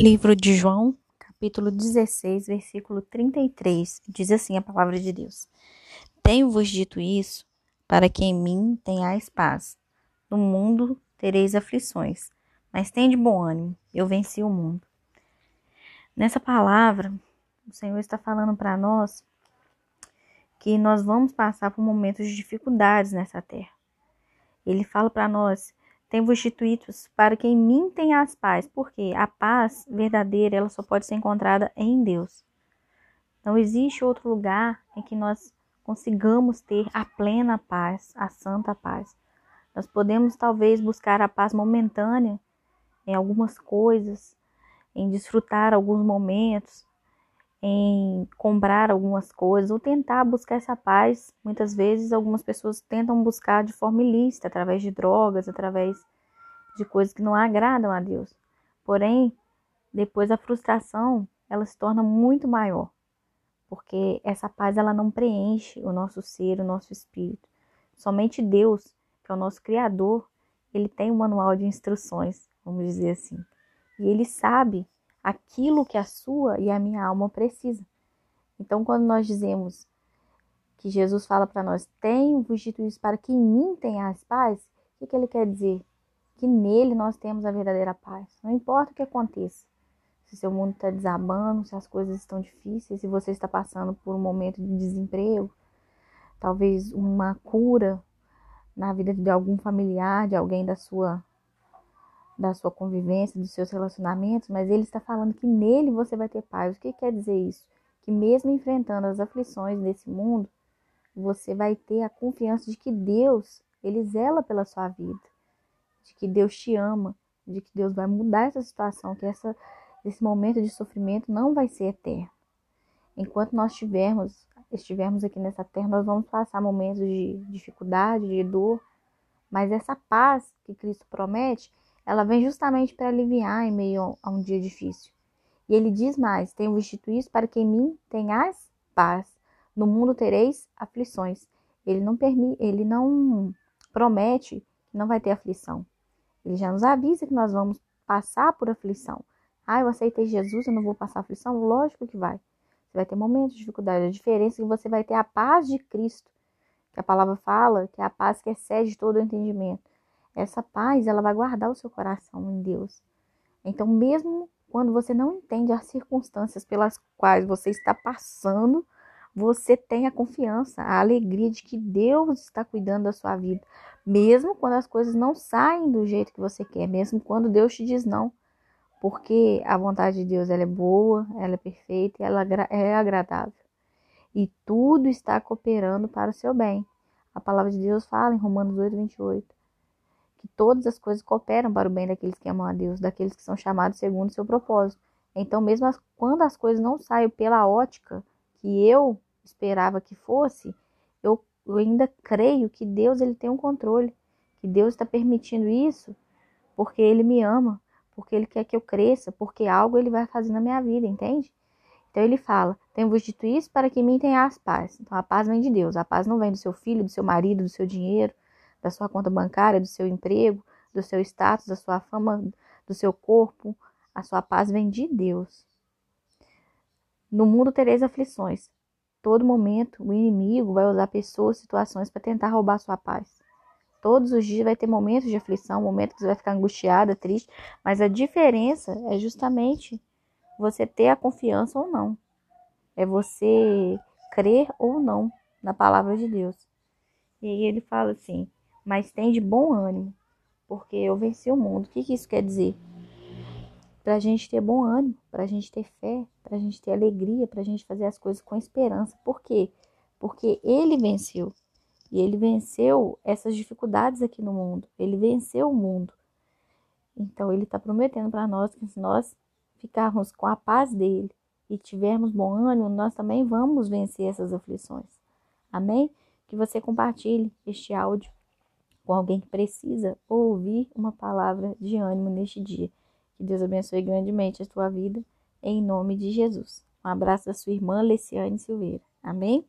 Livro de João, capítulo 16, versículo 33, diz assim a palavra de Deus: Tenho-vos dito isso para que em mim tenhais paz. No mundo tereis aflições, mas tende bom ânimo, eu venci o mundo. Nessa palavra, o Senhor está falando para nós que nós vamos passar por momentos de dificuldades nessa terra. Ele fala para nós tenho-vos dito para que em mim tenhas paz, porque a paz verdadeira ela só pode ser encontrada em Deus. Não existe outro lugar em que nós consigamos ter a plena paz, a santa paz. Nós podemos talvez buscar a paz momentânea em algumas coisas, em desfrutar alguns momentos, em comprar algumas coisas ou tentar buscar essa paz. Muitas vezes algumas pessoas tentam buscar de forma ilícita, através de drogas, através de coisas que não agradam a Deus. Porém, depois a frustração, ela se torna muito maior, porque essa paz ela não preenche o nosso ser, o nosso espírito. Somente Deus, que é o nosso criador, ele tem um manual de instruções, vamos dizer assim. E ele sabe aquilo que a sua e a minha alma precisa. Então, quando nós dizemos que Jesus fala para nós, tenho-vos dito isso para que em mim tenhas paz, o que, que ele quer dizer? Que nele nós temos a verdadeira paz. Não importa o que aconteça. Se seu mundo está desabando, se as coisas estão difíceis, se você está passando por um momento de desemprego, talvez uma cura na vida de algum familiar, de alguém da sua da sua convivência, dos seus relacionamentos, mas ele está falando que nele você vai ter paz. O que quer dizer isso? Que mesmo enfrentando as aflições desse mundo, você vai ter a confiança de que Deus, ele zela pela sua vida, de que Deus te ama, de que Deus vai mudar essa situação, que essa, esse momento de sofrimento não vai ser eterno. Enquanto nós estivermos, estivermos aqui nessa terra, nós vamos passar momentos de dificuldade, de dor, mas essa paz que Cristo promete, ela vem justamente para aliviar em meio a um dia difícil. E ele diz mais: Tenho instituído isso para que em mim tenhais paz. No mundo tereis aflições. Ele não permite, ele não promete que não vai ter aflição. Ele já nos avisa que nós vamos passar por aflição. Ah, eu aceitei Jesus, eu não vou passar aflição? Lógico que vai. Você vai ter momentos de dificuldade. A diferença é que você vai ter a paz de Cristo, que a palavra fala, que é a paz que excede todo o entendimento. Essa paz, ela vai guardar o seu coração em Deus. Então, mesmo quando você não entende as circunstâncias pelas quais você está passando, você tem a confiança, a alegria de que Deus está cuidando da sua vida, mesmo quando as coisas não saem do jeito que você quer, mesmo quando Deus te diz não, porque a vontade de Deus ela é boa, ela é perfeita, ela é agradável. E tudo está cooperando para o seu bem. A palavra de Deus fala em Romanos 8, 28 que todas as coisas cooperam para o bem daqueles que amam a Deus, daqueles que são chamados segundo o seu propósito. Então, mesmo as, quando as coisas não saem pela ótica que eu esperava que fosse, eu, eu ainda creio que Deus ele tem um controle, que Deus está permitindo isso porque Ele me ama, porque Ele quer que eu cresça, porque algo Ele vai fazer na minha vida, entende? Então ele fala: Tenho-vos dito isso para que em mim tenhas paz. Então a paz vem de Deus. A paz não vem do seu filho, do seu marido, do seu dinheiro, da sua conta bancária, do seu emprego, do seu status, da sua fama, do seu corpo. A sua paz vem de Deus. No mundo tereis aflições. Todo momento o inimigo vai usar pessoas, situações para tentar roubar sua paz. Todos os dias vai ter momentos de aflição, momentos que você vai ficar angustiada, triste, mas a diferença é justamente você ter a confiança ou não. É você crer ou não na palavra de Deus. E aí ele fala assim: mas tem de bom ânimo, porque eu venci o mundo. O que, que isso quer dizer? Para a gente ter bom ânimo, para a gente ter fé, para a gente ter alegria, para a gente fazer as coisas com esperança. Por quê? Porque ele venceu. E ele venceu essas dificuldades aqui no mundo. Ele venceu o mundo. Então, ele está prometendo para nós que se nós ficarmos com a paz dele e tivermos bom ânimo, nós também vamos vencer essas aflições. Amém? Que você compartilhe este áudio com alguém que precisa ouvir uma palavra de ânimo neste dia. Que Deus abençoe grandemente a sua vida, em nome de Jesus. Um abraço da sua irmã Leciane Silveira. Amém?